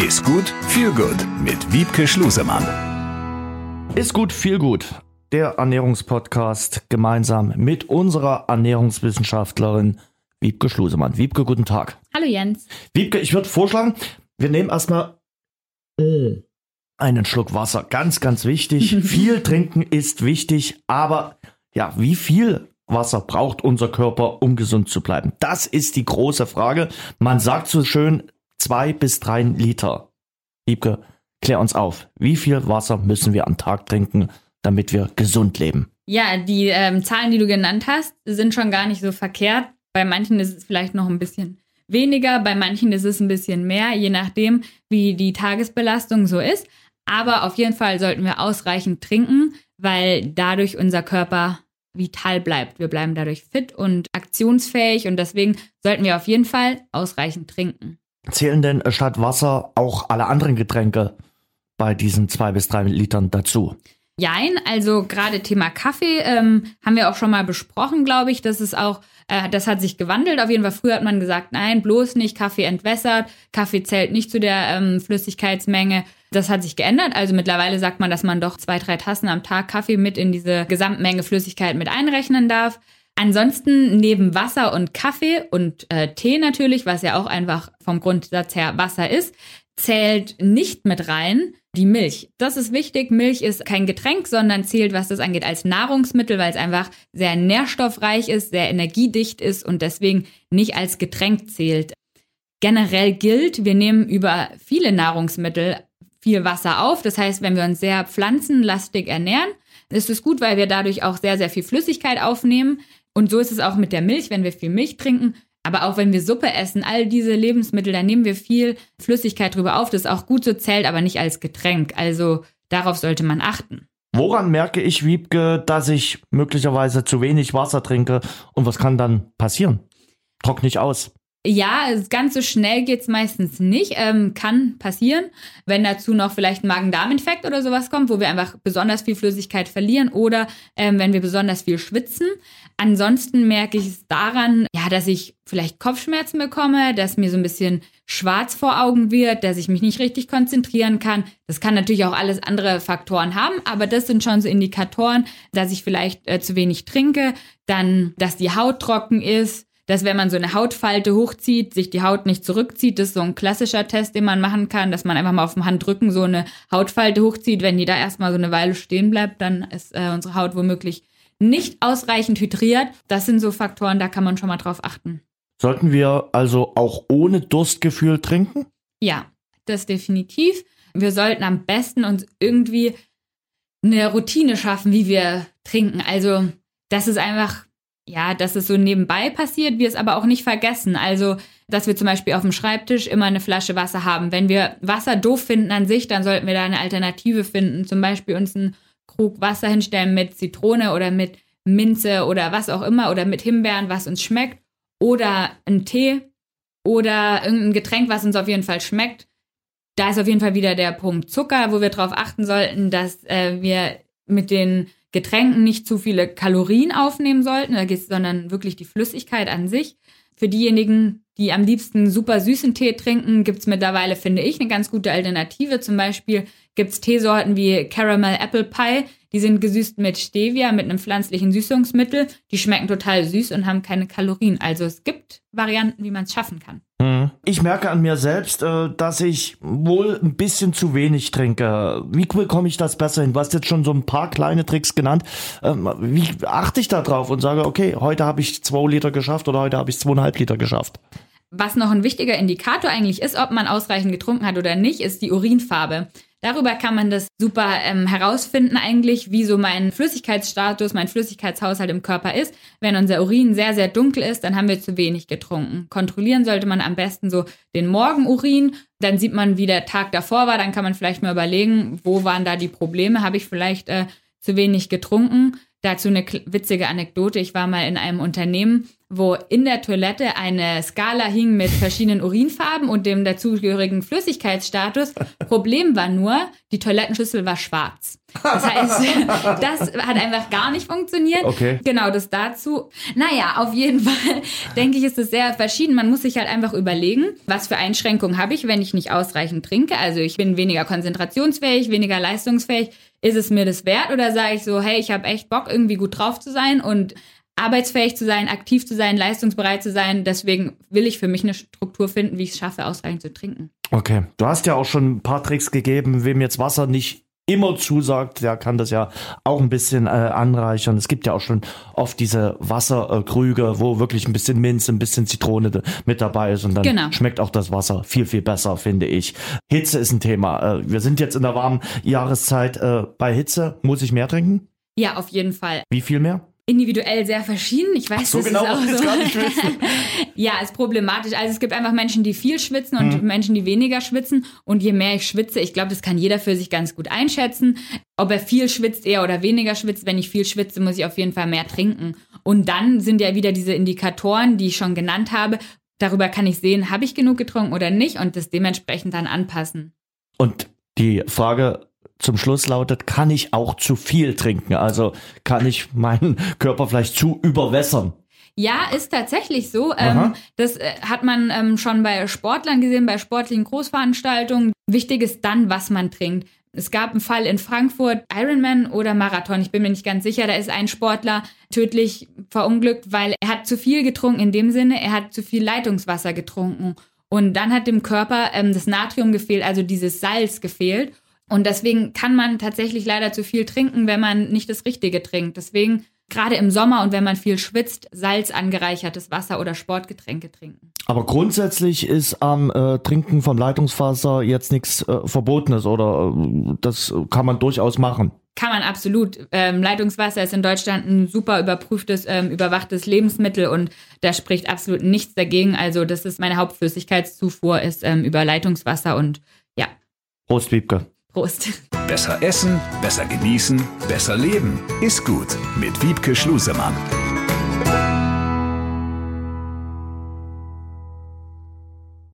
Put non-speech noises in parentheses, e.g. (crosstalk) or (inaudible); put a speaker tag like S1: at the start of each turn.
S1: Ist gut, viel gut mit Wiebke Schlusemann.
S2: Ist gut, viel gut. Der Ernährungspodcast gemeinsam mit unserer Ernährungswissenschaftlerin Wiebke Schlusemann. Wiebke, guten Tag.
S3: Hallo Jens.
S2: Wiebke, ich würde vorschlagen, wir nehmen erstmal einen Schluck Wasser. Ganz, ganz wichtig. (laughs) viel trinken ist wichtig, aber ja, wie viel Wasser braucht unser Körper, um gesund zu bleiben? Das ist die große Frage. Man sagt so schön zwei bis drei Liter. Wiebke, klär uns auf. Wie viel Wasser müssen wir am Tag trinken, damit wir gesund leben?
S3: Ja, die ähm, Zahlen, die du genannt hast, sind schon gar nicht so verkehrt. Bei manchen ist es vielleicht noch ein bisschen weniger, bei manchen ist es ein bisschen mehr, je nachdem, wie die Tagesbelastung so ist. Aber auf jeden Fall sollten wir ausreichend trinken, weil dadurch unser Körper vital bleibt. Wir bleiben dadurch fit und aktionsfähig und deswegen sollten wir auf jeden Fall ausreichend trinken.
S2: Zählen denn statt Wasser auch alle anderen Getränke bei diesen zwei bis drei Litern dazu?
S3: Jein, also gerade Thema Kaffee ähm, haben wir auch schon mal besprochen, glaube ich. Das ist auch, äh, das hat sich gewandelt. Auf jeden Fall früher hat man gesagt, nein, bloß nicht, Kaffee entwässert, Kaffee zählt nicht zu der ähm, Flüssigkeitsmenge. Das hat sich geändert. Also mittlerweile sagt man, dass man doch zwei, drei Tassen am Tag Kaffee mit in diese Gesamtmenge Flüssigkeit mit einrechnen darf. Ansonsten neben Wasser und Kaffee und äh, Tee natürlich, was ja auch einfach vom Grundsatz her Wasser ist, zählt nicht mit rein die Milch. Das ist wichtig. Milch ist kein Getränk, sondern zählt, was das angeht, als Nahrungsmittel, weil es einfach sehr nährstoffreich ist, sehr energiedicht ist und deswegen nicht als Getränk zählt. Generell gilt, wir nehmen über viele Nahrungsmittel viel Wasser auf. Das heißt, wenn wir uns sehr pflanzenlastig ernähren, ist es gut, weil wir dadurch auch sehr, sehr viel Flüssigkeit aufnehmen. Und so ist es auch mit der Milch, wenn wir viel Milch trinken. Aber auch wenn wir Suppe essen, all diese Lebensmittel, da nehmen wir viel Flüssigkeit drüber auf. Das ist auch gut so zählt, aber nicht als Getränk. Also darauf sollte man achten.
S2: Woran merke ich, Wiebke, dass ich möglicherweise zu wenig Wasser trinke und was kann dann passieren? Trockne ich aus.
S3: Ja, ganz so schnell geht's meistens nicht. Ähm, kann passieren, wenn dazu noch vielleicht ein Magen-Darm-Infekt oder sowas kommt, wo wir einfach besonders viel Flüssigkeit verlieren oder ähm, wenn wir besonders viel schwitzen. Ansonsten merke ich es daran, ja, dass ich vielleicht Kopfschmerzen bekomme, dass mir so ein bisschen schwarz vor Augen wird, dass ich mich nicht richtig konzentrieren kann. Das kann natürlich auch alles andere Faktoren haben, aber das sind schon so Indikatoren, dass ich vielleicht äh, zu wenig trinke, dann, dass die Haut trocken ist dass wenn man so eine Hautfalte hochzieht, sich die Haut nicht zurückzieht. Das ist so ein klassischer Test, den man machen kann, dass man einfach mal auf dem Handrücken so eine Hautfalte hochzieht. Wenn die da erstmal so eine Weile stehen bleibt, dann ist äh, unsere Haut womöglich nicht ausreichend hydriert. Das sind so Faktoren, da kann man schon mal drauf achten.
S2: Sollten wir also auch ohne Durstgefühl trinken?
S3: Ja, das definitiv. Wir sollten am besten uns irgendwie eine Routine schaffen, wie wir trinken. Also, das ist einfach ja, dass es so nebenbei passiert, wir es aber auch nicht vergessen. Also, dass wir zum Beispiel auf dem Schreibtisch immer eine Flasche Wasser haben. Wenn wir Wasser doof finden an sich, dann sollten wir da eine Alternative finden. Zum Beispiel uns einen Krug Wasser hinstellen mit Zitrone oder mit Minze oder was auch immer oder mit Himbeeren, was uns schmeckt. Oder einen Tee oder irgendein Getränk, was uns auf jeden Fall schmeckt. Da ist auf jeden Fall wieder der Punkt Zucker, wo wir darauf achten sollten, dass äh, wir mit den Getränken nicht zu viele Kalorien aufnehmen sollten, sondern wirklich die Flüssigkeit an sich. Für diejenigen, die am liebsten super süßen Tee trinken, gibt's mittlerweile, finde ich, eine ganz gute Alternative. Zum Beispiel gibt's Teesorten wie Caramel Apple Pie, die sind gesüßt mit Stevia, mit einem pflanzlichen Süßungsmittel. Die schmecken total süß und haben keine Kalorien. Also es gibt Varianten, wie man es schaffen kann.
S2: Hm. Ich merke an mir selbst, äh, dass ich wohl ein bisschen zu wenig trinke. Wie bekomme ich das besser hin? Du hast jetzt schon so ein paar kleine Tricks genannt. Ähm, wie achte ich da drauf und sage, okay, heute habe ich zwei Liter geschafft oder heute habe ich zweieinhalb Liter geschafft?
S3: Was noch ein wichtiger Indikator eigentlich ist, ob man ausreichend getrunken hat oder nicht, ist die Urinfarbe. Darüber kann man das super ähm, herausfinden eigentlich, wie so mein Flüssigkeitsstatus, mein Flüssigkeitshaushalt im Körper ist. Wenn unser Urin sehr, sehr dunkel ist, dann haben wir zu wenig getrunken. Kontrollieren sollte man am besten so den Morgenurin. Dann sieht man, wie der Tag davor war. Dann kann man vielleicht mal überlegen, wo waren da die Probleme? Habe ich vielleicht äh, zu wenig getrunken? Dazu eine witzige Anekdote. Ich war mal in einem Unternehmen, wo in der Toilette eine Skala hing mit verschiedenen Urinfarben und dem dazugehörigen Flüssigkeitsstatus. (laughs) Problem war nur, die Toilettenschüssel war schwarz. Das heißt, (laughs) das hat einfach gar nicht funktioniert.
S2: Okay.
S3: Genau, das dazu. Naja, auf jeden Fall denke ich, ist es sehr verschieden. Man muss sich halt einfach überlegen, was für Einschränkungen habe ich, wenn ich nicht ausreichend trinke. Also ich bin weniger konzentrationsfähig, weniger leistungsfähig. Ist es mir das wert oder sage ich so, hey, ich habe echt Bock, irgendwie gut drauf zu sein und arbeitsfähig zu sein, aktiv zu sein, leistungsbereit zu sein. Deswegen will ich für mich eine Struktur finden, wie ich es schaffe, ausreichend zu trinken.
S2: Okay, du hast ja auch schon ein paar Tricks gegeben, wem jetzt Wasser nicht immer zusagt, der kann das ja auch ein bisschen äh, anreichern. Es gibt ja auch schon oft diese Wasserkrüge, wo wirklich ein bisschen Minze, ein bisschen Zitrone mit dabei ist und dann
S3: Genau.
S2: schmeckt auch das Wasser viel, viel besser, finde ich. Hitze ist ein Thema. Äh, wir sind jetzt in der warmen Jahreszeit. Äh, bei Hitze muss ich mehr trinken?
S3: Ja, auf jeden Fall.
S2: Wie viel mehr?
S3: Individuell sehr verschieden. Ich weiß,
S2: So
S3: das
S2: genau
S3: ist auch so.
S2: gar nicht wissen. (laughs)
S3: Ja, ist problematisch. Also es gibt einfach Menschen, die viel schwitzen und
S2: Mhm.
S3: Menschen, die weniger schwitzen. Und je mehr ich schwitze, ich glaube, das kann jeder für sich ganz gut einschätzen. Ob er viel schwitzt, eher oder weniger schwitzt. Wenn ich viel schwitze, muss ich auf jeden Fall mehr trinken. Und dann sind ja wieder diese Indikatoren, die ich schon genannt habe. Darüber kann ich sehen, habe ich genug getrunken oder nicht und das dementsprechend dann anpassen.
S2: Und die Frage zum Schluss lautet, kann ich auch zu viel trinken? Also kann ich meinen (laughs) Körper vielleicht zu überwässern?
S3: Ja, ist tatsächlich so. Ähm, das äh, hat man ähm, schon bei Sportlern gesehen, bei sportlichen Großveranstaltungen. Wichtig ist dann, was man trinkt. Es gab einen Fall in Frankfurt, Ironman oder Marathon, ich bin mir nicht ganz sicher, da ist ein Sportler tödlich verunglückt, weil er hat zu viel getrunken in dem Sinne, er hat zu viel Leitungswasser getrunken. Und dann hat dem Körper ähm, das Natrium gefehlt, also dieses Salz gefehlt. Und deswegen kann man tatsächlich leider zu viel trinken, wenn man nicht das Richtige trinkt. Deswegen gerade im Sommer und wenn man viel schwitzt, Salz angereichertes Wasser oder Sportgetränke trinken.
S2: Aber grundsätzlich ist am äh, Trinken von Leitungswasser jetzt nichts äh, Verbotenes oder äh, das kann man durchaus machen.
S3: Kann man absolut. Ähm, Leitungswasser ist in Deutschland ein super überprüftes, ähm, überwachtes Lebensmittel und da spricht absolut nichts dagegen. Also das ist meine Hauptflüssigkeitszufuhr ist ähm, über Leitungswasser und ja,
S2: Prost, Wiebke.
S3: Prost.
S1: Besser essen, besser genießen, besser leben. Ist gut mit Wiebke Schlusemann.